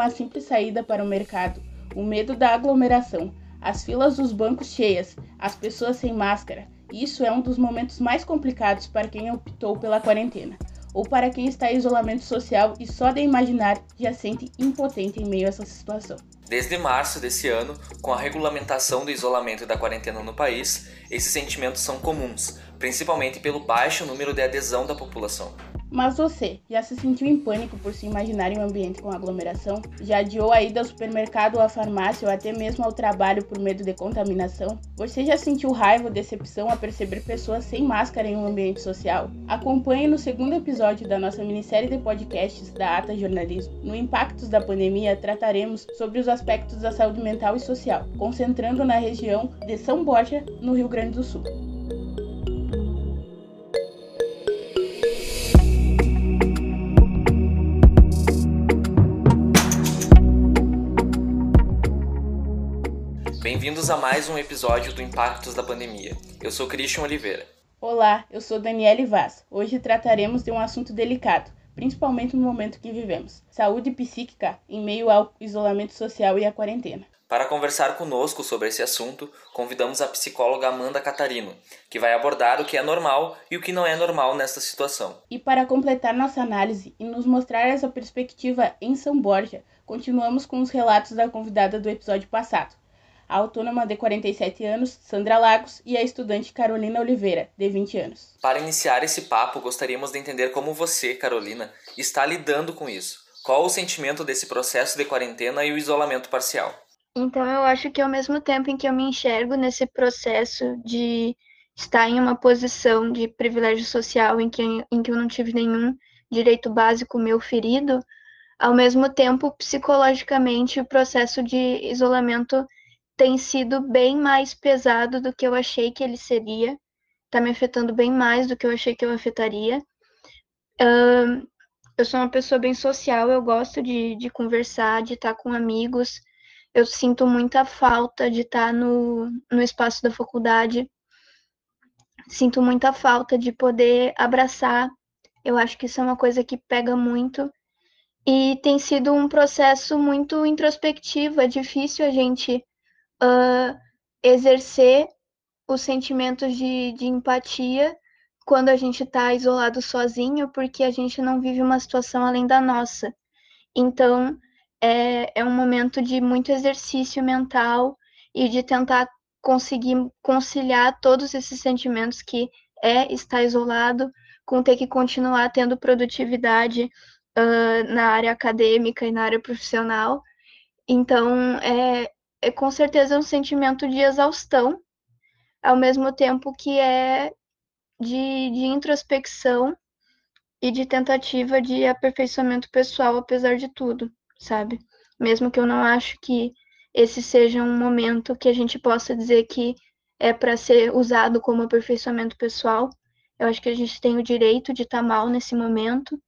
uma simples saída para o mercado, o medo da aglomeração, as filas dos bancos cheias, as pessoas sem máscara. Isso é um dos momentos mais complicados para quem optou pela quarentena, ou para quem está em isolamento social e só de imaginar já sente impotente em meio a essa situação. Desde março desse ano, com a regulamentação do isolamento e da quarentena no país, esses sentimentos são comuns, principalmente pelo baixo número de adesão da população. Mas você, já se sentiu em pânico por se imaginar em um ambiente com aglomeração? Já adiou a ida ao supermercado ou à farmácia ou até mesmo ao trabalho por medo de contaminação? Você já sentiu raiva ou decepção a perceber pessoas sem máscara em um ambiente social? Acompanhe no segundo episódio da nossa minissérie de podcasts da Ata Jornalismo. No Impactos da Pandemia, trataremos sobre os aspectos da saúde mental e social, concentrando na região de São Borja, no Rio Grande do Sul. A mais um episódio do Impactos da Pandemia. Eu sou Christian Oliveira. Olá, eu sou Daniele Vaz. Hoje trataremos de um assunto delicado, principalmente no momento que vivemos: saúde psíquica em meio ao isolamento social e à quarentena. Para conversar conosco sobre esse assunto, convidamos a psicóloga Amanda Catarino, que vai abordar o que é normal e o que não é normal nesta situação. E para completar nossa análise e nos mostrar essa perspectiva em São Borja, continuamos com os relatos da convidada do episódio passado, a autônoma de 47 anos, Sandra Lagos, e a estudante Carolina Oliveira, de 20 anos. Para iniciar esse papo, gostaríamos de entender como você, Carolina, está lidando com isso. Qual o sentimento desse processo de quarentena e o isolamento parcial? Então, eu acho que ao mesmo tempo em que eu me enxergo nesse processo de estar em uma posição de privilégio social em que, em que eu não tive nenhum direito básico meu ferido, ao mesmo tempo, psicologicamente, o processo de isolamento tem sido bem mais pesado do que eu achei que ele seria. Tá me afetando bem mais do que eu achei que eu afetaria. Uh, eu sou uma pessoa bem social, eu gosto de, de conversar, de estar com amigos. Eu sinto muita falta de estar no, no espaço da faculdade. Sinto muita falta de poder abraçar. Eu acho que isso é uma coisa que pega muito. E tem sido um processo muito introspectivo. É difícil a gente uh, exercer os sentimentos de, de empatia quando a gente está isolado sozinho, porque a gente não vive uma situação além da nossa. Então, é, é um momento de muito exercício mental e de tentar conseguir conciliar todos esses sentimentos que é estar isolado com ter que continuar tendo produtividade uh, na área acadêmica e na área profissional. Então, é, é com certeza um sentimento de exaustão, ao mesmo tempo que é de, de introspecção e de tentativa de aperfeiçoamento pessoal, apesar de tudo, sabe? Mesmo que eu não acho que esse seja um momento que a gente possa dizer que é para ser usado como aperfeiçoamento pessoal, eu acho que a gente tem o direito de estar tá mal nesse momento,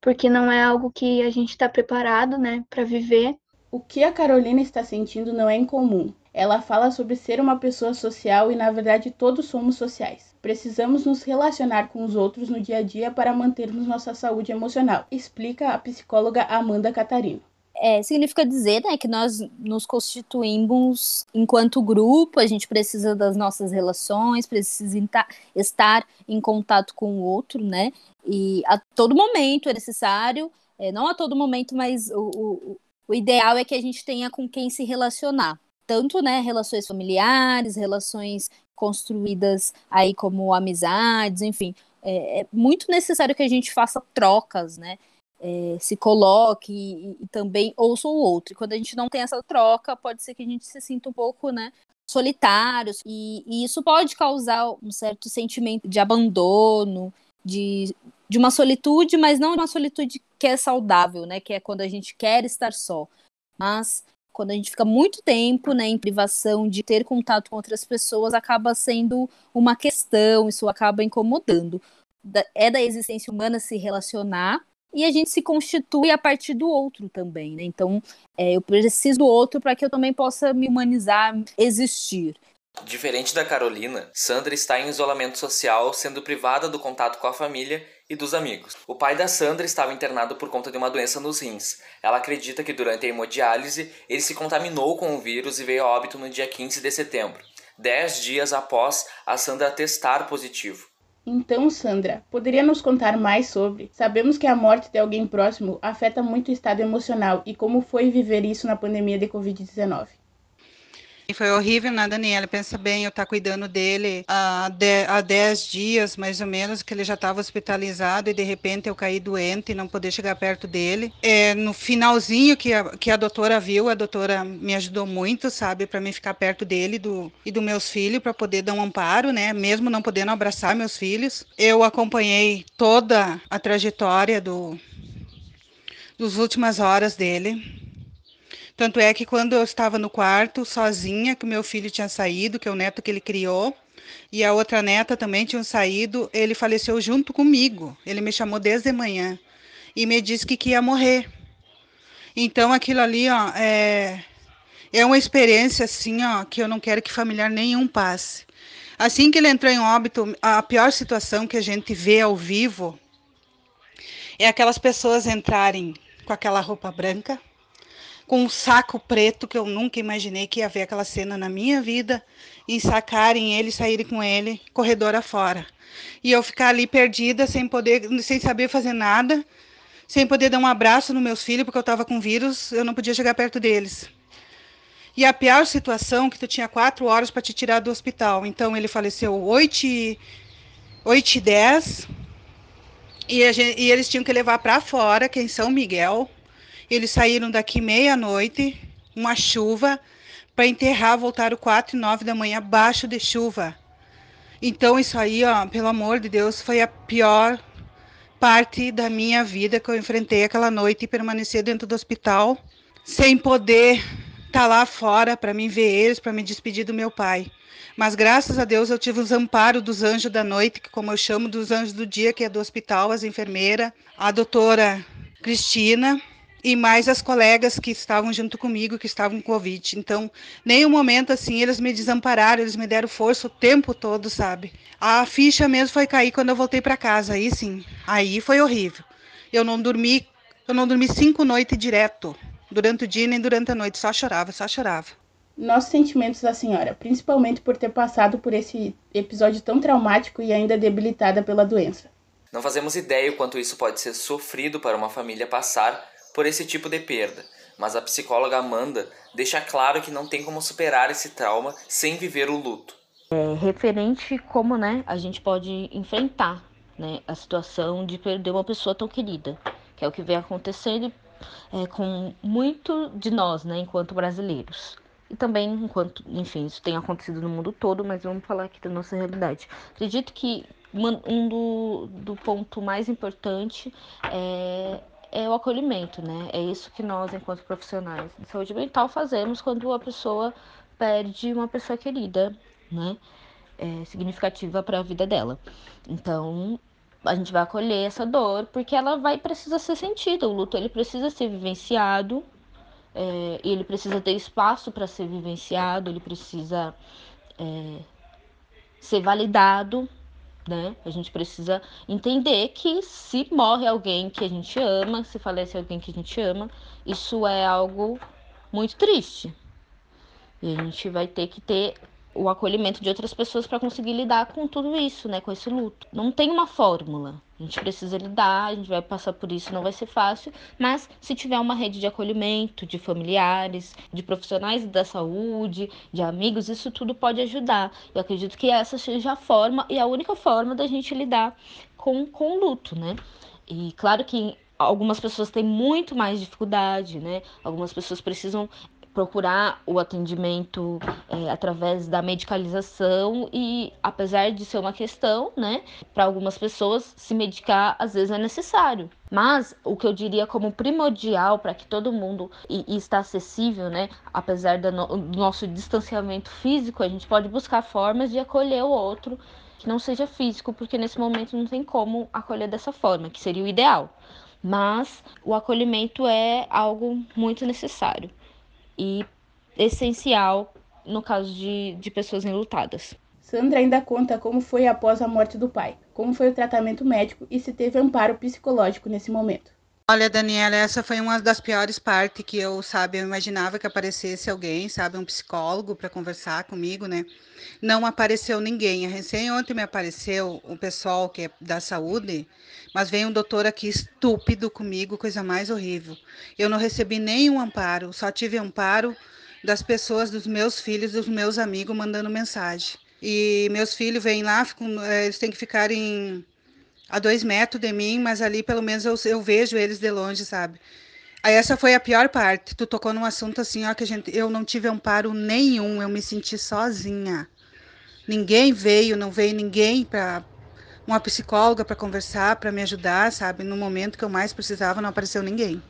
porque não é algo que a gente está preparado, né, para viver o que a Carolina está sentindo não é incomum. Ela fala sobre ser uma pessoa social e, na verdade, todos somos sociais. Precisamos nos relacionar com os outros no dia a dia para mantermos nossa saúde emocional, explica a psicóloga Amanda Catarino. É, significa dizer né, que nós nos constituímos enquanto grupo, a gente precisa das nossas relações, precisa estar em contato com o outro, né? E a todo momento é necessário, é, não a todo momento, mas o, o, o ideal é que a gente tenha com quem se relacionar. Tanto, né, relações familiares, relações construídas aí como amizades, enfim. É, é muito necessário que a gente faça trocas, né? É, se coloque e, e, também ouça o outro. E quando a gente não tem essa troca, pode ser que a gente se sinta um pouco, né, solitários, e, e isso pode causar um certo sentimento de abandono, de, de uma solitude, mas não uma solitude que é saudável, né? Que é quando a gente quer estar só. Mas quando a gente fica muito tempo né, em privação de ter contato com outras pessoas, acaba sendo uma questão, isso acaba incomodando. É da existência humana se relacionar e a gente se constitui a partir do outro também, né? Então, é, eu preciso do outro para que eu também possa me humanizar, existir. Diferente da Carolina, Sandra está em isolamento social, sendo privada do contato com a família e dos amigos. O pai da Sandra estava internado por conta de uma doença nos rins. Ela acredita que durante a hemodiálise ele se contaminou com o vírus e veio a óbito no dia 15 de setembro, dez dias após a Sandra testar positivo. Então, Sandra, poderia nos contar mais sobre? Sabemos que a morte de alguém próximo afeta muito o estado emocional e como foi viver isso na pandemia de Covid-19. E foi horrível, né, Daniela? Pensa bem, eu tá cuidando dele há 10 dias, mais ou menos, que ele já estava hospitalizado e de repente eu caí doente e não poder chegar perto dele. É, no finalzinho que a, que a doutora viu, a doutora me ajudou muito, sabe, para mim ficar perto dele do, e dos meus filhos, para poder dar um amparo, né, mesmo não podendo abraçar meus filhos. Eu acompanhei toda a trajetória do, dos últimas horas dele tanto é que quando eu estava no quarto, sozinha, que o meu filho tinha saído, que é o neto que ele criou, e a outra neta também tinham saído, ele faleceu junto comigo. Ele me chamou desde manhã e me disse que, que ia morrer. Então aquilo ali, ó, é, é uma experiência assim, ó, que eu não quero que familiar nenhum passe. Assim que ele entrou em óbito, a pior situação que a gente vê ao vivo é aquelas pessoas entrarem com aquela roupa branca, com um saco preto que eu nunca imaginei que ia ver aquela cena na minha vida, e sacarem ele, saírem com ele, corredor afora. E eu ficar ali perdida, sem poder, sem saber fazer nada, sem poder dar um abraço nos meus filhos, porque eu estava com vírus, eu não podia chegar perto deles. E a pior situação, que tu tinha quatro horas para te tirar do hospital. Então ele faleceu 8 e, 8 e 10, e, gente, e eles tinham que levar para fora, que é em São Miguel, eles saíram daqui meia-noite, uma chuva, para enterrar, voltaram quatro e nove da manhã, abaixo de chuva. Então, isso aí, ó, pelo amor de Deus, foi a pior parte da minha vida que eu enfrentei aquela noite e permanecer dentro do hospital, sem poder estar tá lá fora para me ver eles, para me despedir do meu pai. Mas graças a Deus eu tive os amparos dos anjos da noite, que como eu chamo dos anjos do dia, que é do hospital, as enfermeiras, a doutora Cristina, e mais as colegas que estavam junto comigo, que estavam com Covid. Então, nenhum momento assim eles me desampararam, eles me deram força o tempo todo, sabe? A ficha mesmo foi cair quando eu voltei para casa, aí sim, aí foi horrível. Eu não dormi, eu não dormi cinco noites direto, durante o dia nem durante a noite, só chorava, só chorava. Nossos sentimentos da senhora, principalmente por ter passado por esse episódio tão traumático e ainda debilitada pela doença. Não fazemos ideia o quanto isso pode ser sofrido para uma família passar por esse tipo de perda, mas a psicóloga Amanda deixa claro que não tem como superar esse trauma sem viver o luto. É referente como né, a gente pode enfrentar né, a situação de perder uma pessoa tão querida, que é o que vem acontecendo é, com muito de nós, né, enquanto brasileiros. E também enquanto, enfim, isso tem acontecido no mundo todo, mas vamos falar aqui da nossa realidade. Acredito que um do, do ponto mais importante é é o acolhimento, né? É isso que nós, enquanto profissionais de saúde mental, fazemos quando a pessoa perde uma pessoa querida, né? É, significativa para a vida dela. Então, a gente vai acolher essa dor porque ela vai precisar ser sentida. O luto ele precisa ser vivenciado, é, ele precisa ter espaço para ser vivenciado, ele precisa é, ser validado né? A gente precisa entender que se morre alguém que a gente ama, se falece alguém que a gente ama, isso é algo muito triste. E a gente vai ter que ter o acolhimento de outras pessoas para conseguir lidar com tudo isso, né, com esse luto. Não tem uma fórmula. A gente precisa lidar, a gente vai passar por isso, não vai ser fácil, mas se tiver uma rede de acolhimento, de familiares, de profissionais da saúde, de amigos, isso tudo pode ajudar. Eu acredito que essa seja a forma e a única forma da gente lidar com, com o luto, né? E claro que algumas pessoas têm muito mais dificuldade, né? Algumas pessoas precisam procurar o atendimento é, através da medicalização e apesar de ser uma questão, né, para algumas pessoas se medicar às vezes é necessário. Mas o que eu diria como primordial para que todo mundo e, e, está acessível, né, apesar do, no, do nosso distanciamento físico, a gente pode buscar formas de acolher o outro que não seja físico, porque nesse momento não tem como acolher dessa forma, que seria o ideal. Mas o acolhimento é algo muito necessário e essencial no caso de, de pessoas enlutadas. Sandra ainda conta como foi após a morte do pai, como foi o tratamento médico e se teve amparo psicológico nesse momento. Olha, Daniela, essa foi uma das piores partes que eu, sabe, eu imaginava que aparecesse alguém, sabe, um psicólogo para conversar comigo, né? Não apareceu ninguém. Recém ontem me apareceu o pessoal que é da saúde, mas veio um doutor aqui estúpido comigo, coisa mais horrível. Eu não recebi nenhum amparo, só tive amparo das pessoas, dos meus filhos, dos meus amigos mandando mensagem. E meus filhos vêm lá, ficam, eh, eles têm que ficar em a dois metros de mim, mas ali pelo menos eu, eu vejo eles de longe, sabe? Aí essa foi a pior parte. Tu tocou num assunto assim, ó, que a gente, eu não tive amparo nenhum, eu me senti sozinha. Ninguém veio, não veio ninguém para uma psicóloga para conversar, para me ajudar, sabe? No momento que eu mais precisava, não apareceu ninguém.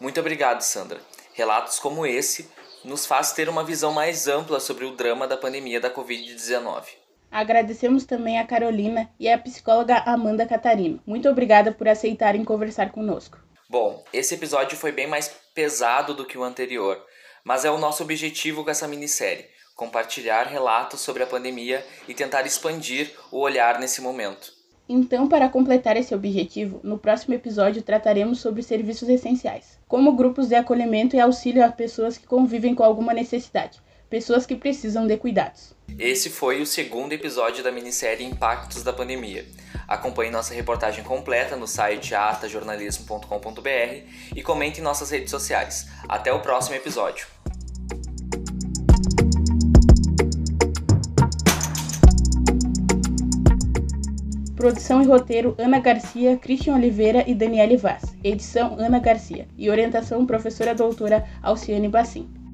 Muito obrigado, Sandra. Relatos como esse nos faz ter uma visão mais ampla sobre o drama da pandemia da Covid-19. Agradecemos também a Carolina e a psicóloga Amanda Catarino. Muito obrigada por aceitarem conversar conosco. Bom, esse episódio foi bem mais pesado do que o anterior, mas é o nosso objetivo com essa minissérie: compartilhar relatos sobre a pandemia e tentar expandir o olhar nesse momento. Então, para completar esse objetivo, no próximo episódio trataremos sobre serviços essenciais, como grupos de acolhimento e auxílio a pessoas que convivem com alguma necessidade, pessoas que precisam de cuidados. Esse foi o segundo episódio da minissérie Impactos da Pandemia. Acompanhe nossa reportagem completa no site atajornalismo.com.br e comente em nossas redes sociais. Até o próximo episódio. Produção e roteiro Ana Garcia, Christian Oliveira e Daniele Vaz. Edição Ana Garcia. E orientação professora doutora Alciane Bassim.